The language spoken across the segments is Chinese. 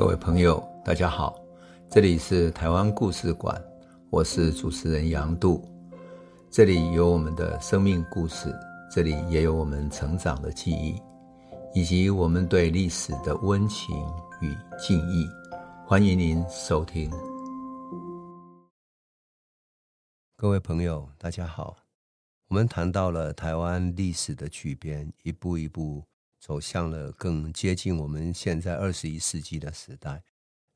各位朋友，大家好，这里是台湾故事馆，我是主持人杨度，这里有我们的生命故事，这里也有我们成长的记忆，以及我们对历史的温情与敬意。欢迎您收听。各位朋友，大家好，我们谈到了台湾历史的巨变，一步一步。走向了更接近我们现在二十一世纪的时代。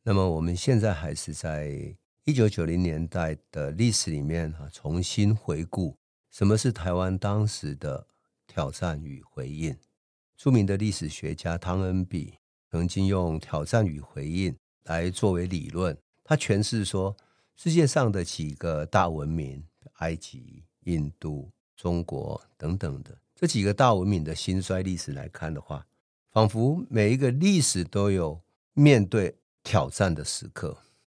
那么我们现在还是在一九九零年代的历史里面啊，重新回顾什么是台湾当时的挑战与回应。著名的历史学家汤恩比曾经用挑战与回应来作为理论，他诠释说，世界上的几个大文明，埃及、印度、中国等等的。这几个大文明的兴衰历史来看的话，仿佛每一个历史都有面对挑战的时刻。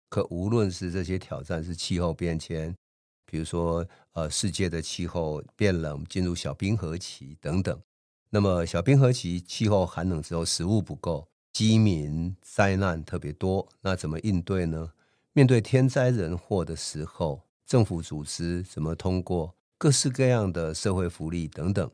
可无论是这些挑战是气候变迁，比如说呃世界的气候变冷，进入小冰河期等等。那么小冰河期气候寒冷之后，食物不够，饥民灾难特别多，那怎么应对呢？面对天灾人祸的时候，政府组织怎么通过各式各样的社会福利等等？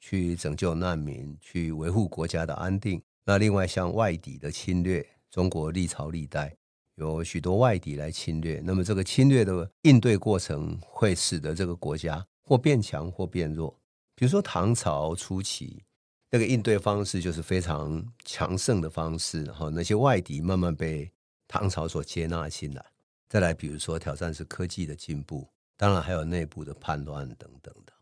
去拯救难民，去维护国家的安定。那另外像外敌的侵略，中国历朝历代有许多外敌来侵略。那么这个侵略的应对过程，会使得这个国家或变强或变弱。比如说唐朝初期，那个应对方式就是非常强盛的方式，然后那些外敌慢慢被唐朝所接纳进来。再来，比如说挑战是科技的进步，当然还有内部的叛乱等等的。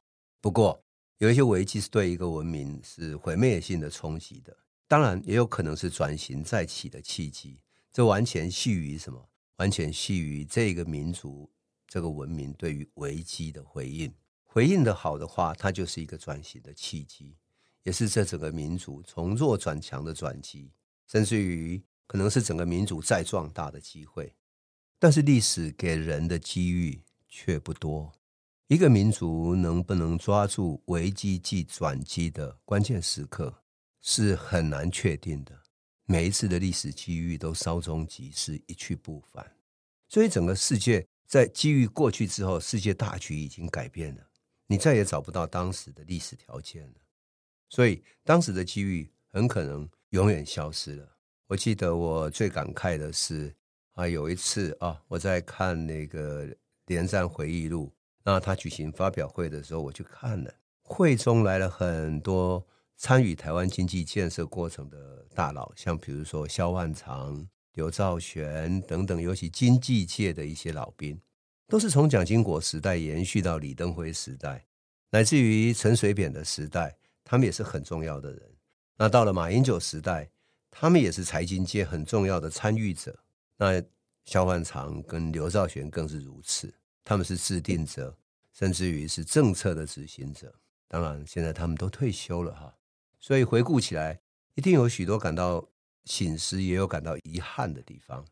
不过，有一些危机是对一个文明是毁灭性的冲击的，当然也有可能是转型再起的契机。这完全系于什么？完全系于这个民族、这个文明对于危机的回应。回应的好的话，它就是一个转型的契机，也是这整个民族从弱转强的转机，甚至于可能是整个民族再壮大的机会。但是历史给人的机遇却不多。一个民族能不能抓住危机即转机的关键时刻，是很难确定的。每一次的历史机遇都稍纵即逝，一去不返。所以整个世界在机遇过去之后，世界大局已经改变了，你再也找不到当时的历史条件了。所以当时的机遇很可能永远消失了。我记得我最感慨的是啊，有一次啊，我在看那个连战回忆录。那他举行发表会的时候，我去看了。会中来了很多参与台湾经济建设过程的大佬，像比如说萧万长、刘兆玄等等，尤其经济界的一些老兵，都是从蒋经国时代延续到李登辉时代，乃至于陈水扁的时代，他们也是很重要的人。那到了马英九时代，他们也是财经界很重要的参与者。那萧万长跟刘兆玄更是如此。他们是制定者，甚至于是政策的执行者。当然，现在他们都退休了哈，所以回顾起来，一定有许多感到醒思，也有感到遗憾的地方。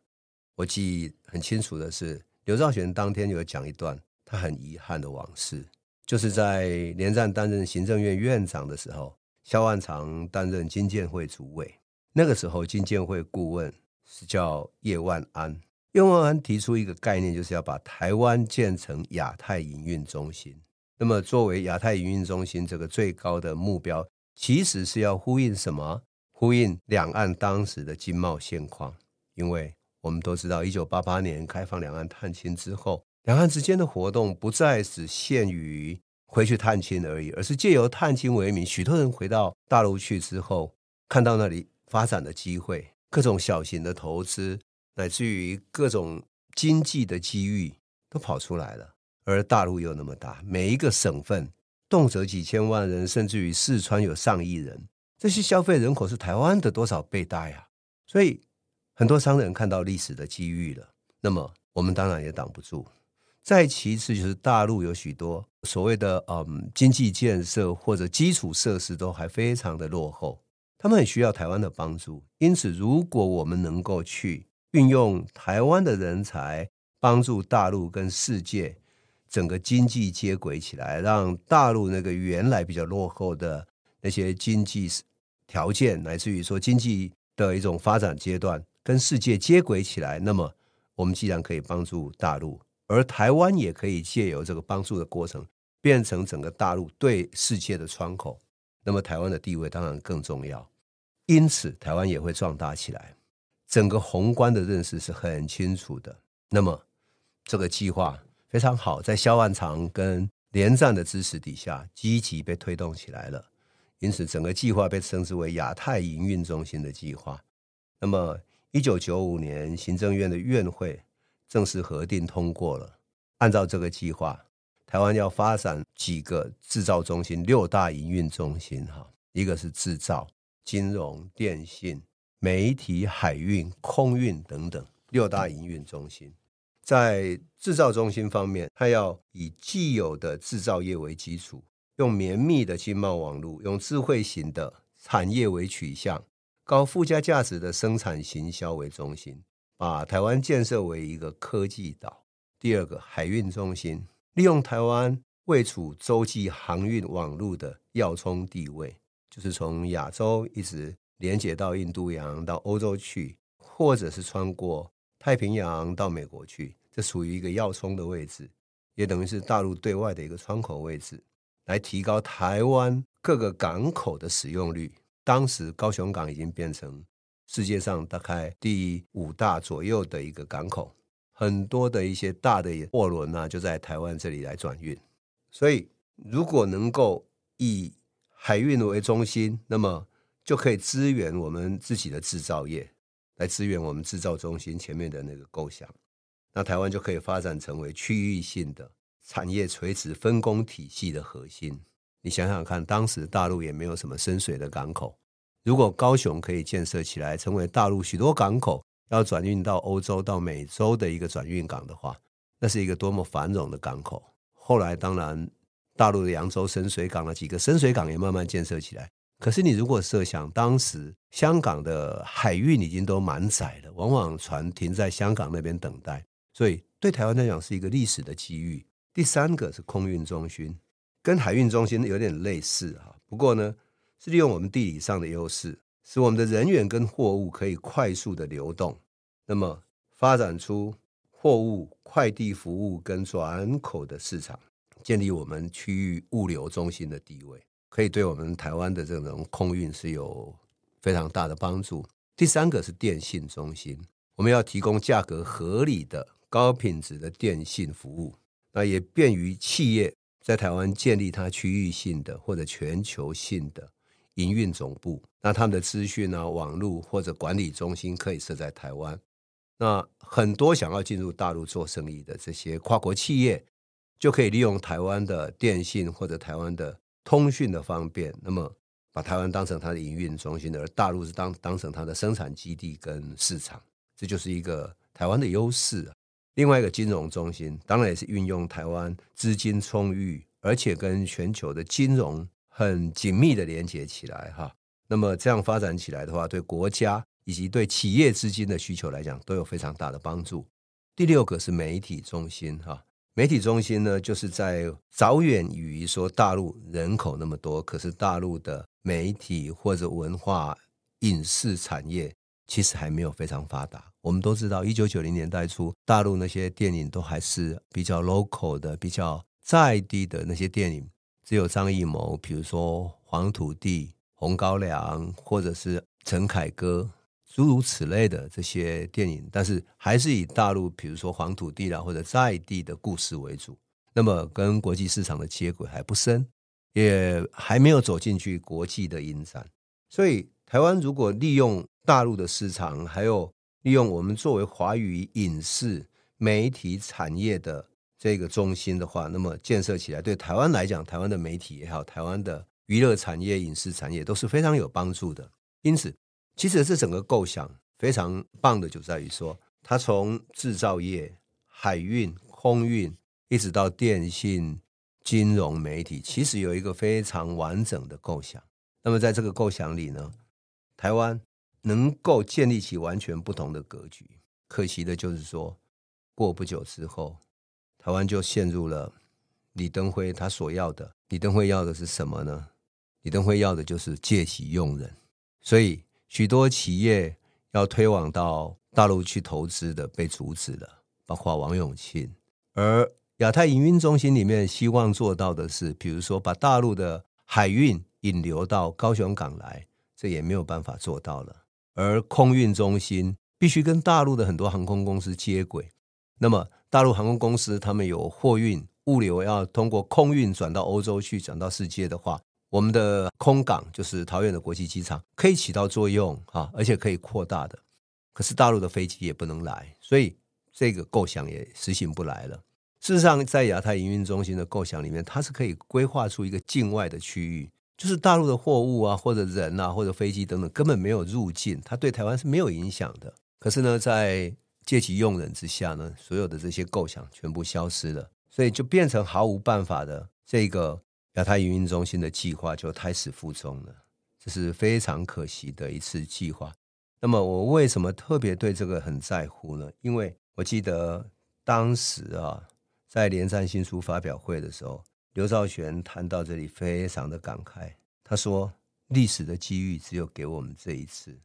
我记忆很清楚的是，刘兆玄当天有讲一段他很遗憾的往事，就是在连战担任行政院院长的时候，萧万长担任经建会主委，那个时候经建会顾问是叫叶万安。叶万安提出一个概念，就是要把台湾建成亚太营运中心。那么，作为亚太营运中心这个最高的目标，其实是要呼应什么？呼应两岸当时的经贸现况。因为我们都知道，一九八八年开放两岸探亲之后，两岸之间的活动不再只限于回去探亲而已，而是借由探亲为名，许多人回到大陆去之后，看到那里发展的机会，各种小型的投资。乃至于各种经济的机遇都跑出来了，而大陆又那么大，每一个省份动辄几千万人，甚至于四川有上亿人，这些消费人口是台湾的多少倍大呀？所以很多商人看到历史的机遇了，那么我们当然也挡不住。再其次就是大陆有许多所谓的嗯经济建设或者基础设施都还非常的落后，他们很需要台湾的帮助。因此，如果我们能够去运用台湾的人才，帮助大陆跟世界整个经济接轨起来，让大陆那个原来比较落后的那些经济条件，乃至于说经济的一种发展阶段，跟世界接轨起来，那么我们既然可以帮助大陆，而台湾也可以借由这个帮助的过程，变成整个大陆对世界的窗口，那么台湾的地位当然更重要。因此，台湾也会壮大起来。整个宏观的认识是很清楚的。那么，这个计划非常好，在萧万长跟连战的支持底下，积极被推动起来了。因此，整个计划被称之为亚太营运中心的计划。那么，一九九五年，行政院的院会正式核定通过了。按照这个计划，台湾要发展几个制造中心，六大营运中心，哈，一个是制造。金融、电信、媒体、海运、空运等等六大营运中心，在制造中心方面，它要以既有的制造业为基础，用绵密的经贸网络，用智慧型的产业为取向，高附加价值的生产行销为中心，把台湾建设为一个科技岛。第二个海运中心，利用台湾位处洲际航运网络的要冲地位。就是从亚洲一直连接到印度洋到欧洲去，或者是穿过太平洋到美国去，这属于一个要冲的位置，也等于是大陆对外的一个窗口位置，来提高台湾各个港口的使用率。当时高雄港已经变成世界上大概第五大左右的一个港口，很多的一些大的货轮呢就在台湾这里来转运，所以如果能够以海运为中心，那么就可以支援我们自己的制造业，来支援我们制造中心前面的那个构想。那台湾就可以发展成为区域性的产业垂直分工体系的核心。你想想看，当时大陆也没有什么深水的港口，如果高雄可以建设起来，成为大陆许多港口要转运到欧洲、到美洲的一个转运港的话，那是一个多么繁荣的港口。后来当然。大陆的扬州深水港的几个深水港也慢慢建设起来。可是你如果设想，当时香港的海运已经都满载了，往往船停在香港那边等待，所以对台湾来讲是一个历史的机遇。第三个是空运中心，跟海运中心有点类似哈，不过呢是利用我们地理上的优势，使我们的人员跟货物可以快速的流动，那么发展出货物快递服务跟转口的市场。建立我们区域物流中心的地位，可以对我们台湾的这种空运是有非常大的帮助。第三个是电信中心，我们要提供价格合理的高品质的电信服务，那也便于企业在台湾建立它区域性的或者全球性的营运总部。那他们的资讯啊、网络或者管理中心可以设在台湾。那很多想要进入大陆做生意的这些跨国企业。就可以利用台湾的电信或者台湾的通讯的方便，那么把台湾当成它的营运中心，而大陆是当当成它的生产基地跟市场，这就是一个台湾的优势。另外一个金融中心，当然也是运用台湾资金充裕，而且跟全球的金融很紧密的连接起来哈。那么这样发展起来的话，对国家以及对企业资金的需求来讲，都有非常大的帮助。第六个是媒体中心哈。媒体中心呢，就是在早远于说大陆人口那么多，可是大陆的媒体或者文化影视产业其实还没有非常发达。我们都知道，一九九零年代初，大陆那些电影都还是比较 local 的、比较在地的那些电影，只有张艺谋，比如说《黄土地》《红高粱》，或者是陈凯歌。诸如此类的这些电影，但是还是以大陆，比如说黄土地啦，或者在地的故事为主。那么跟国际市场的接轨还不深，也还没有走进去国际的影展。所以，台湾如果利用大陆的市场，还有利用我们作为华语影视媒体产业的这个中心的话，那么建设起来，对台湾来讲，台湾的媒体也好，台湾的娱乐产业、影视产业都是非常有帮助的。因此。其实这整个构想非常棒的，就在于说，它从制造业、海运、空运，一直到电信、金融、媒体，其实有一个非常完整的构想。那么在这个构想里呢，台湾能够建立起完全不同的格局。可惜的就是说，过不久之后，台湾就陷入了李登辉他所要的。李登辉要的是什么呢？李登辉要的就是借机用人，所以。许多企业要推广到大陆去投资的被阻止了，包括王永庆。而亚太营运中心里面希望做到的是，比如说把大陆的海运引流到高雄港来，这也没有办法做到了。而空运中心必须跟大陆的很多航空公司接轨，那么大陆航空公司他们有货运物流要通过空运转到欧洲去，转到世界的话，我们的空港就是桃园的国际机场可以起到作用啊，而且可以扩大的。可是大陆的飞机也不能来，所以这个构想也实行不来了。事实上，在亚太营运中心的构想里面，它是可以规划出一个境外的区域。就是大陆的货物啊，或者人啊，或者飞机等等，根本没有入境，它对台湾是没有影响的。可是呢，在借机用人之下呢，所有的这些构想全部消失了，所以就变成毫无办法的这个亚太营运中心的计划就胎死腹中了。这是非常可惜的一次计划。那么我为什么特别对这个很在乎呢？因为我记得当时啊，在联战新书发表会的时候。刘兆玄谈到这里，非常的感慨。他说：“历史的机遇只有给我们这一次。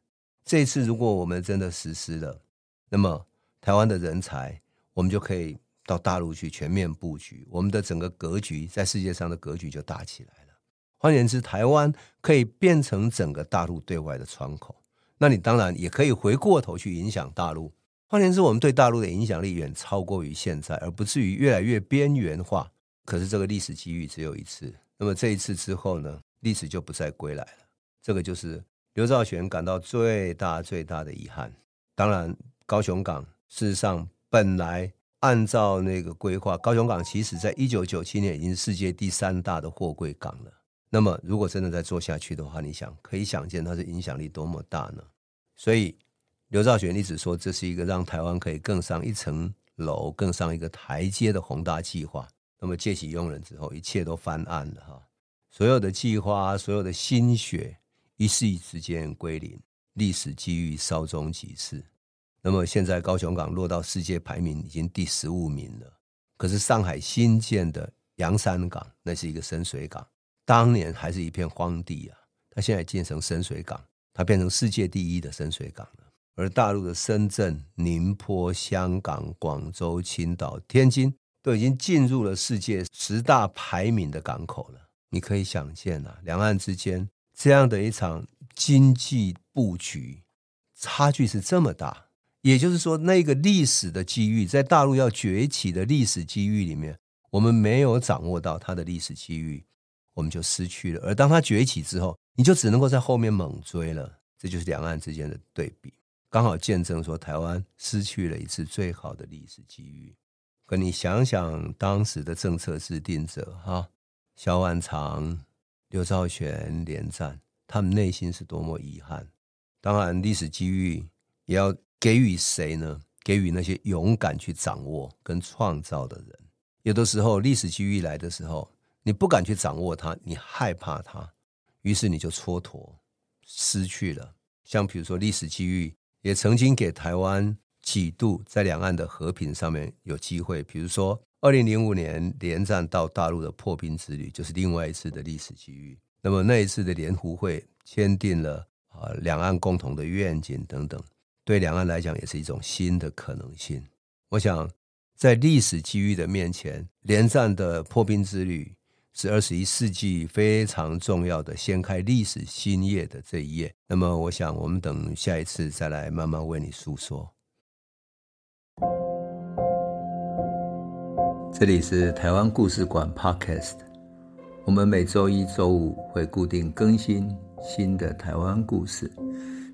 这一次，如果我们真的实施了，那么台湾的人才，我们就可以到大陆去全面布局，我们的整个格局在世界上的格局就大起来了。换言之，台湾可以变成整个大陆对外的窗口。那你当然也可以回过头去影响大陆。换言之，我们对大陆的影响力远超过于现在，而不至于越来越边缘化。”可是这个历史机遇只有一次，那么这一次之后呢，历史就不再归来了。这个就是刘兆玄感到最大最大的遗憾。当然，高雄港事实上本来按照那个规划，高雄港其实在一九九七年已经是世界第三大的货柜港了。那么如果真的再做下去的话，你想可以想见它的影响力多么大呢？所以刘兆玄一直说，这是一个让台湾可以更上一层楼、更上一个台阶的宏大计划。那么借机用人之后，一切都翻案了哈！所有的计划，所有的心血，一夕之间归零，历史机遇稍纵即逝。那么现在高雄港落到世界排名已经第十五名了。可是上海新建的洋山港，那是一个深水港，当年还是一片荒地啊！它现在建成深水港，它变成世界第一的深水港了。而大陆的深圳、宁波、香港、广州、青岛、天津。都已经进入了世界十大排名的港口了。你可以想见啊，两岸之间这样的一场经济布局差距是这么大。也就是说，那个历史的机遇，在大陆要崛起的历史机遇里面，我们没有掌握到它的历史机遇，我们就失去了。而当它崛起之后，你就只能够在后面猛追了。这就是两岸之间的对比，刚好见证说台湾失去了一次最好的历史机遇。可你想想，当时的政策制定者哈，萧万长、刘兆玄连战，他们内心是多么遗憾。当然，历史机遇也要给予谁呢？给予那些勇敢去掌握跟创造的人。有的时候，历史机遇来的时候，你不敢去掌握它，你害怕它，于是你就蹉跎，失去了。像比如说，历史机遇也曾经给台湾。几度在两岸的和平上面有机会，比如说二零零五年连战到大陆的破冰之旅，就是另外一次的历史机遇。那么那一次的联湖会签订了啊两岸共同的愿景等等，对两岸来讲也是一种新的可能性。我想在历史机遇的面前，连战的破冰之旅是二十一世纪非常重要的掀开历史新页的这一页。那么我想我们等下一次再来慢慢为你诉说。这里是台湾故事馆 Podcast，我们每周一、周五会固定更新新的台湾故事，